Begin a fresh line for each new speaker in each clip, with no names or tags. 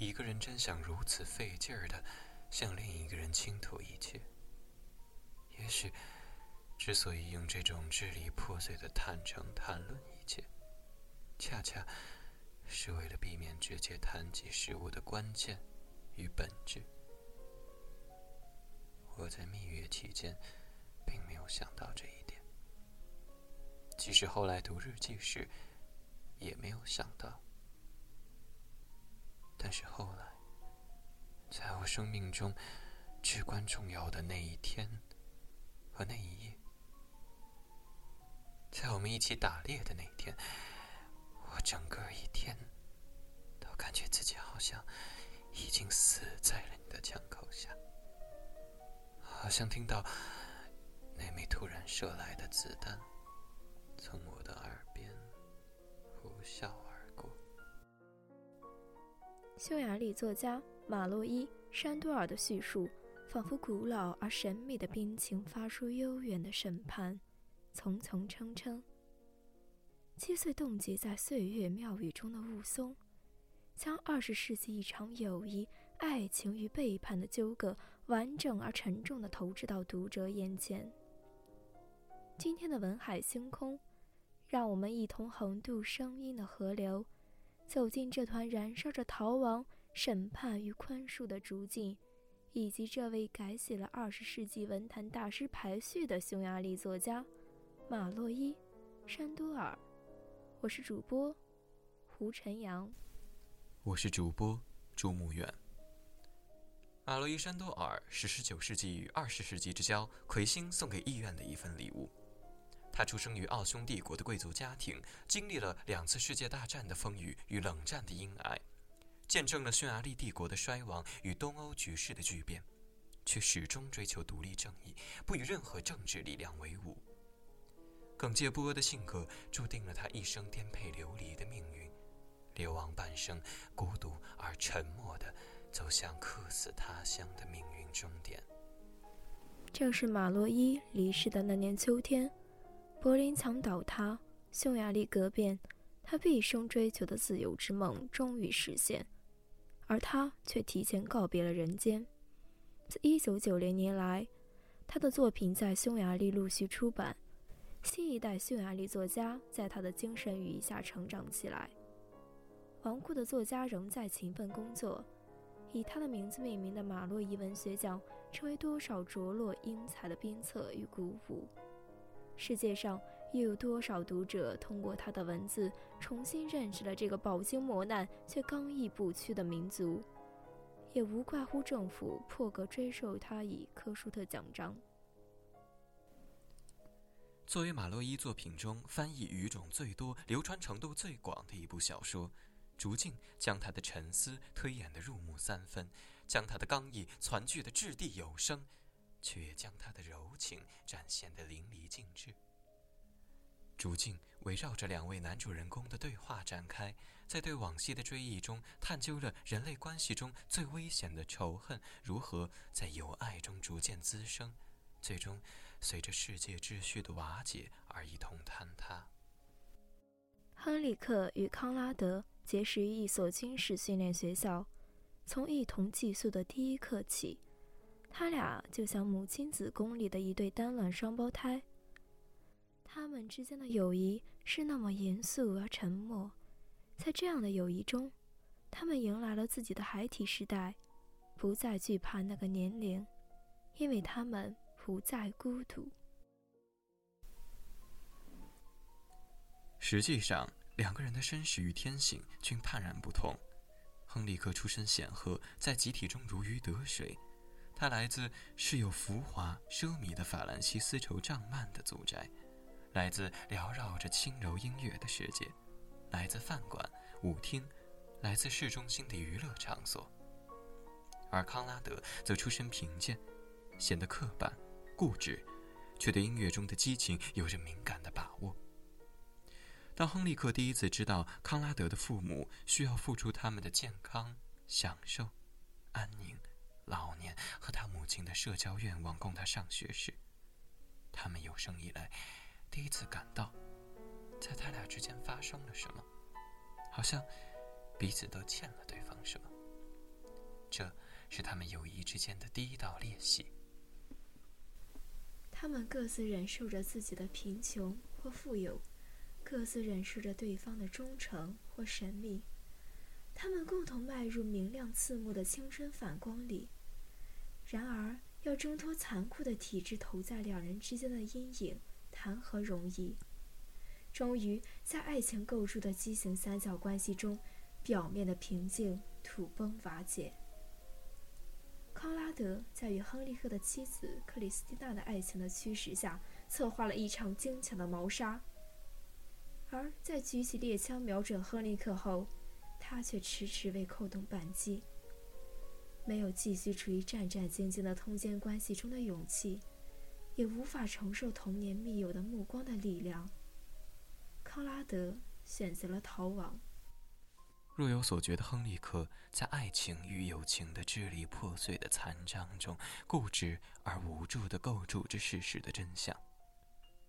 一个人真想如此费劲儿的向另一个人倾吐一切。也许，之所以用这种支离破碎的坦诚谈论一切，恰恰是为了避免直接谈及事物的关键与本质。我在蜜月期间，并没有想到这一点，即使后来读日记时，也没有想到。但是后来，在我生命中至关重要的那一天和那一夜，在我们一起打猎的那一天，我整个一天都感觉自己好像已经死在了你的枪口下，好像听到那枚突然射来的子弹从我的耳边呼啸。
匈牙利作家马洛伊·山多尔的叙述，仿佛古老而神秘的冰情发出悠远的审判，层层称称。七岁冻结在岁月庙宇中的雾凇，将二十世纪一场友谊、爱情与背叛的纠葛，完整而沉重地投掷到读者眼前。今天的文海星空，让我们一同横渡声音的河流。走进这团燃烧着逃亡、审判与宽恕的竹径，以及这位改写了二十世纪文坛大师排序的匈牙利作家马洛伊·山多尔。我是主播胡晨阳，
我是主播朱木远。马洛伊·山多尔是十九世纪与二十世纪之交魁星送给意愿的一份礼物。他出生于奥匈帝国的贵族家庭，经历了两次世界大战的风雨与冷战的阴霾，见证了匈牙利帝国的衰亡与东欧局势的巨变，却始终追求独立正义，不与任何政治力量为伍。耿介不阿的性格注定了他一生颠沛流离的命运，流亡半生，孤独而沉默地走向客死他乡的命运终点。
正是马洛伊离世的那年秋天。柏林墙倒塌，匈牙利革变，他毕生追求的自由之梦终于实现，而他却提前告别了人间。自1990年来，他的作品在匈牙利陆续出版，新一代匈牙利作家在他的精神羽翼下成长起来。顽固的作家仍在勤奋工作，以他的名字命名的马洛伊文学奖，成为多少着落英才的鞭策与鼓舞。世界上又有多少读者通过他的文字重新认识了这个饱经磨难却刚毅不屈的民族？也无怪乎政府破格追授他以科舒特奖章。
作为马洛伊作品中翻译语种最多、流传程度最广的一部小说，《竹径》将他的沉思推演得入木三分，将他的刚毅攒聚得掷地有声。却将他的柔情展现得淋漓尽致。主镜围绕着两位男主人公的对话展开，在对往昔的追忆中，探究了人类关系中最危险的仇恨如何在友爱中逐渐滋生，最终随着世界秩序的瓦解而一同坍塌。
亨利克与康拉德结识于一所军事训练学校，从一同寄宿的第一刻起。他俩就像母亲子宫里的一对单卵双胞胎。他们之间的友谊是那么严肃而沉默，在这样的友谊中，他们迎来了自己的孩提时代，不再惧怕那个年龄，因为他们不再孤独。
实际上，两个人的身世与天性均判然不同。亨利克出身显赫，在集体中如鱼得水。他来自是有浮华奢靡的法兰西丝绸帐幔的祖宅，来自缭绕着轻柔音乐的世界，来自饭馆、舞厅，来自市中心的娱乐场所。而康拉德则出身贫贱，显得刻板、固执，却对音乐中的激情有着敏感的把握。当亨利克第一次知道康拉德的父母需要付出他们的健康、享受、安宁。老年和他母亲的社交愿望供他上学时，他们有生以来第一次感到，在他俩之间发生了什么，好像彼此都欠了对方什么。这是他们友谊之间的第一道裂隙。
他们各自忍受着自己的贫穷或富有，各自忍受着对方的忠诚或神秘。他们共同迈入明亮刺目的青春反光里。然而，要挣脱残酷的体制投在两人之间的阴影，谈何容易？终于，在爱情构筑的畸形三角关系中，表面的平静土崩瓦解。康拉德在与亨利克的妻子克里斯蒂娜的爱情的驱使下，策划了一场精巧的谋杀。而在举起猎枪瞄准亨利克后，他却迟迟未扣动扳机。没有继续处于战战兢兢的通奸关系中的勇气，也无法承受童年密友的目光的力量。康拉德选择了逃亡。
若有所觉的亨利克，在爱情与友情的支离破碎的残章中，固执而无助地构筑着事实的真相。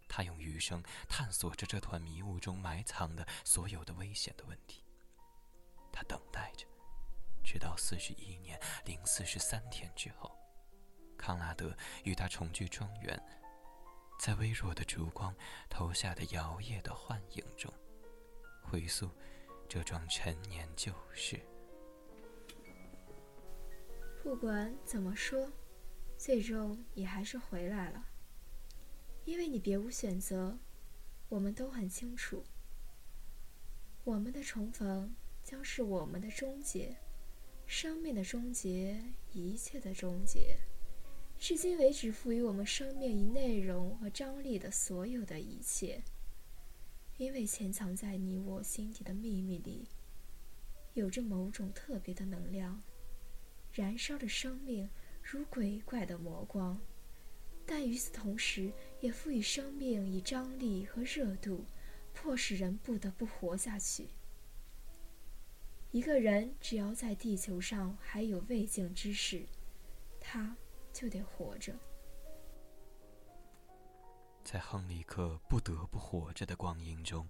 他用余生探索着这团迷雾中埋藏的所有的危险的问题。他等待着，直到四十一年零四十三天之后，康拉德与他重聚庄园，在微弱的烛光投下的摇曳的幻影中，回溯这桩陈年旧事。
不管怎么说，最终你还是回来了，因为你别无选择。我们都很清楚，我们的重逢。将是我们的终结，生命的终结，一切的终结，至今为止赋予我们生命以内容和张力的所有的一切。因为潜藏在你我心底的秘密里，有着某种特别的能量，燃烧着生命如鬼怪的魔光，但与此同时，也赋予生命以张力和热度，迫使人不得不活下去。一个人只要在地球上还有未竟之事，他就得活着。
在亨利克不得不活着的光阴中，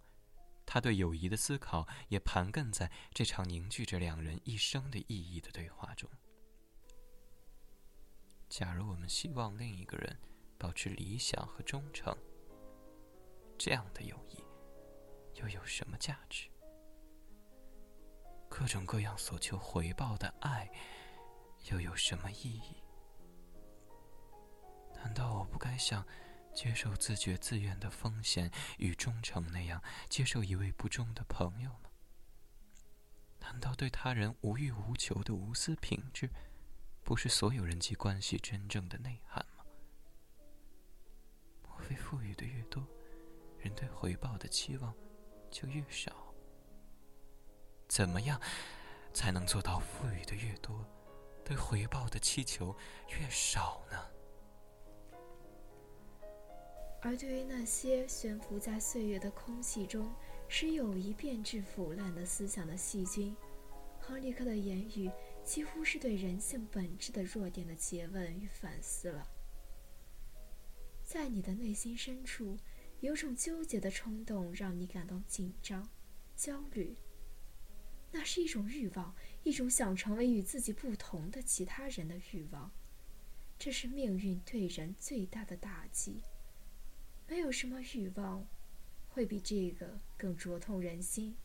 他对友谊的思考也盘亘在这场凝聚着两人一生的意义的对话中。假如我们希望另一个人保持理想和忠诚，这样的友谊又有什么价值？各种各样所求回报的爱，又有什么意义？难道我不该像接受自觉自愿的风险与忠诚那样接受一位不忠的朋友吗？难道对他人无欲无求的无私品质，不是所有人际关系真正的内涵吗？莫非富裕的越多，人对回报的期望就越少？怎么样才能做到赋予的越多，对回报的祈求越少呢？
而对于那些悬浮在岁月的空气中，使友谊变质腐烂的思想的细菌，亨利克的言语几乎是对人性本质的弱点的诘问与反思了。在你的内心深处，有种纠结的冲动，让你感到紧张、焦虑。那是一种欲望，一种想成为与自己不同的其他人的欲望。这是命运对人最大的打击。没有什么欲望会比这个更灼痛人心，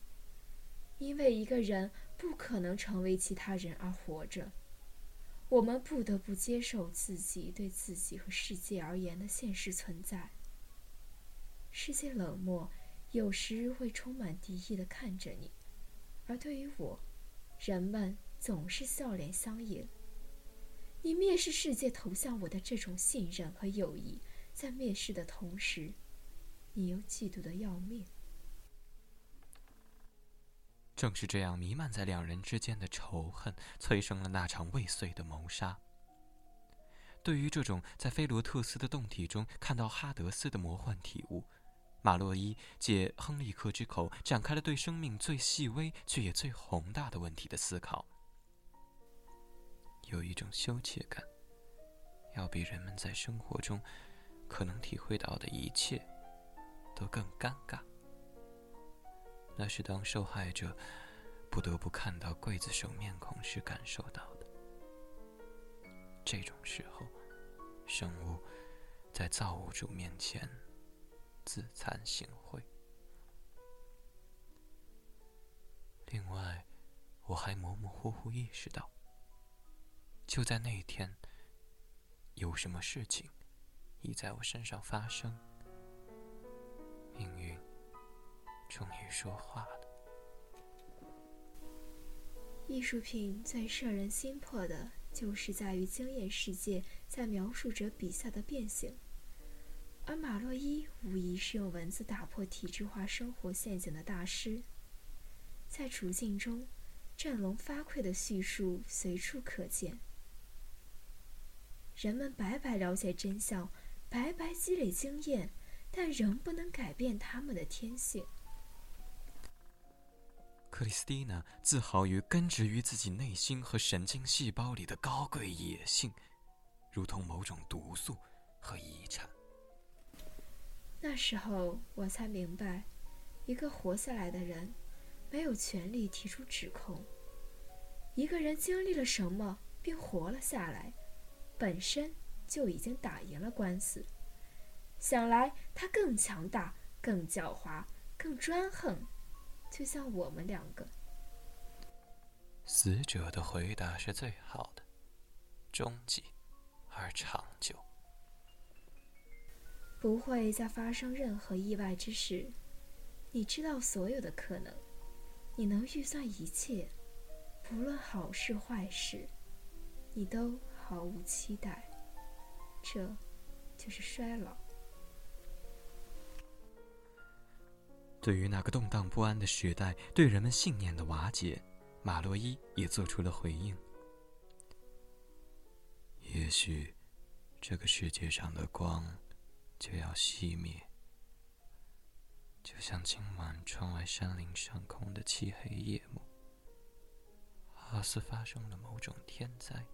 因为一个人不可能成为其他人而活着。我们不得不接受自己对自己和世界而言的现实存在。世界冷漠，有时会充满敌意的看着你。而对于我，人们总是笑脸相迎。你蔑视世界投向我的这种信任和友谊，在蔑视的同时，你又嫉妒的要命。
正是这样弥漫在两人之间的仇恨，催生了那场未遂的谋杀。对于这种在菲罗特斯的洞体中看到哈德斯的魔幻体悟。马洛伊借亨利克之口展开了对生命最细微却也最宏大的问题的思考。有一种羞怯感，要比人们在生活中可能体会到的一切都更尴尬。那是当受害者不得不看到刽子手面孔时感受到的。这种时候，生物在造物主面前自惭形秽。另外，我还模模糊糊意识到，就在那一天，有什么事情已在我身上发生。命运终于说话了。
艺术品最摄人心魄的，就是在于惊艳世界在描述者笔下的变形。而马洛伊无疑是用文字打破体制化生活陷阱的大师。在处境中，振聋发聩的叙述随处可见。人们白白了解真相，白白积累经验，但仍不能改变他们的天性。
克里斯蒂娜自豪于根植于自己内心和神经细胞里的高贵野性，如同某种毒素和遗产。
那时候我才明白，一个活下来的人，没有权利提出指控。一个人经历了什么并活了下来，本身就已经打赢了官司。想来他更强大、更狡猾、更专横。就像我们两个，
死者的回答是最好的，终极而长久。
不会再发生任何意外之事。你知道所有的可能，你能预算一切，不论好事坏事，你都毫无期待。这，就是衰老。
对于那个动荡不安的时代，对人们信念的瓦解，马洛伊也做出了回应。也许，这个世界上的光就要熄灭，就像今晚窗外山林上空的漆黑夜幕，好似发生了某种天灾，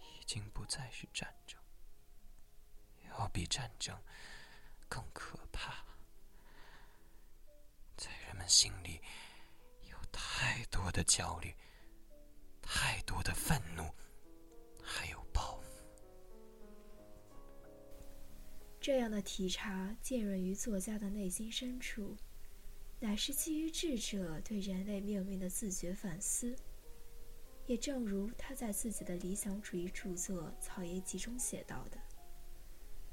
已经不再是战争，要比战争更可怕。在人们心里有太多的焦虑，太多的愤怒，还有
这样的体察浸润于作家的内心深处，乃是基于智者对人类命运的自觉反思。也正如他在自己的理想主义著作《草叶集》中写到的：“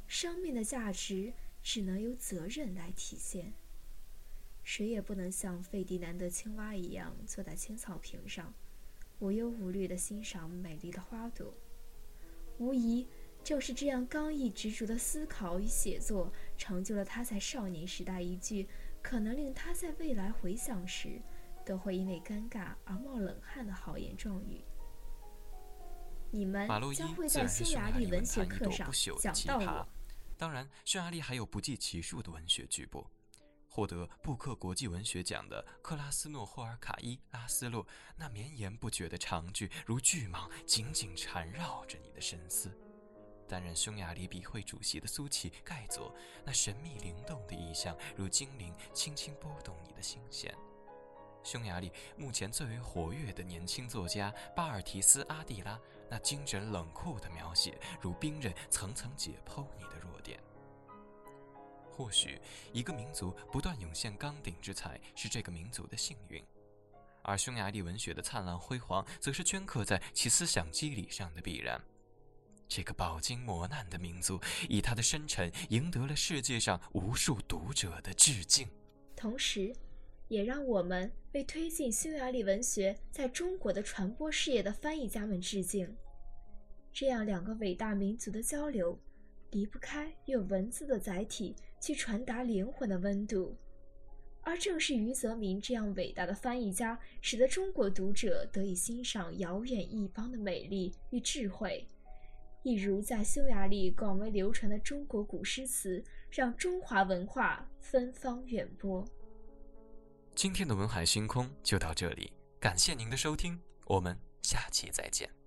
生命的价值只能由责任来体现。”谁也不能像费迪南德青蛙一样坐在青草坪上，无忧无虑地欣赏美丽的花朵。无疑，正是这样刚毅执着的思考与写作，成就了他在少年时代一句可能令他在未来回想时都会因为尴尬而冒冷汗的豪言壮语。你们将会在匈牙利文学课上讲到我。
当然，匈牙利还有不计其数的文学巨擘。获得布克国际文学奖的克拉斯诺霍尔卡伊拉斯洛，那绵延不绝的长句如巨蟒，紧紧缠绕着你的深思；担任匈牙利笔会主席的苏奇盖佐，那神秘灵动的意象如精灵，轻轻拨动你的心弦；匈牙利目前最为活跃的年轻作家巴尔提斯阿蒂拉，那精准冷酷的描写如冰刃，层层解剖你的弱点。或许，一个民族不断涌现钢鼎之才是这个民族的幸运，而匈牙利文学的灿烂辉煌，则是镌刻在其思想机理上的必然。这个饱经磨难的民族，以他的深沉，赢得了世界上无数读者的致敬。
同时，也让我们为推进匈牙利文学在中国的传播事业的翻译家们致敬。这样两个伟大民族的交流。离不开用文字的载体去传达灵魂的温度，而正是余则明这样伟大的翻译家，使得中国读者得以欣赏遥远异邦的美丽与智慧，一如在匈牙利广为流传的中国古诗词，让中华文化芬芳远播。
今天的文海星空就到这里，感谢您的收听，我们下期再见。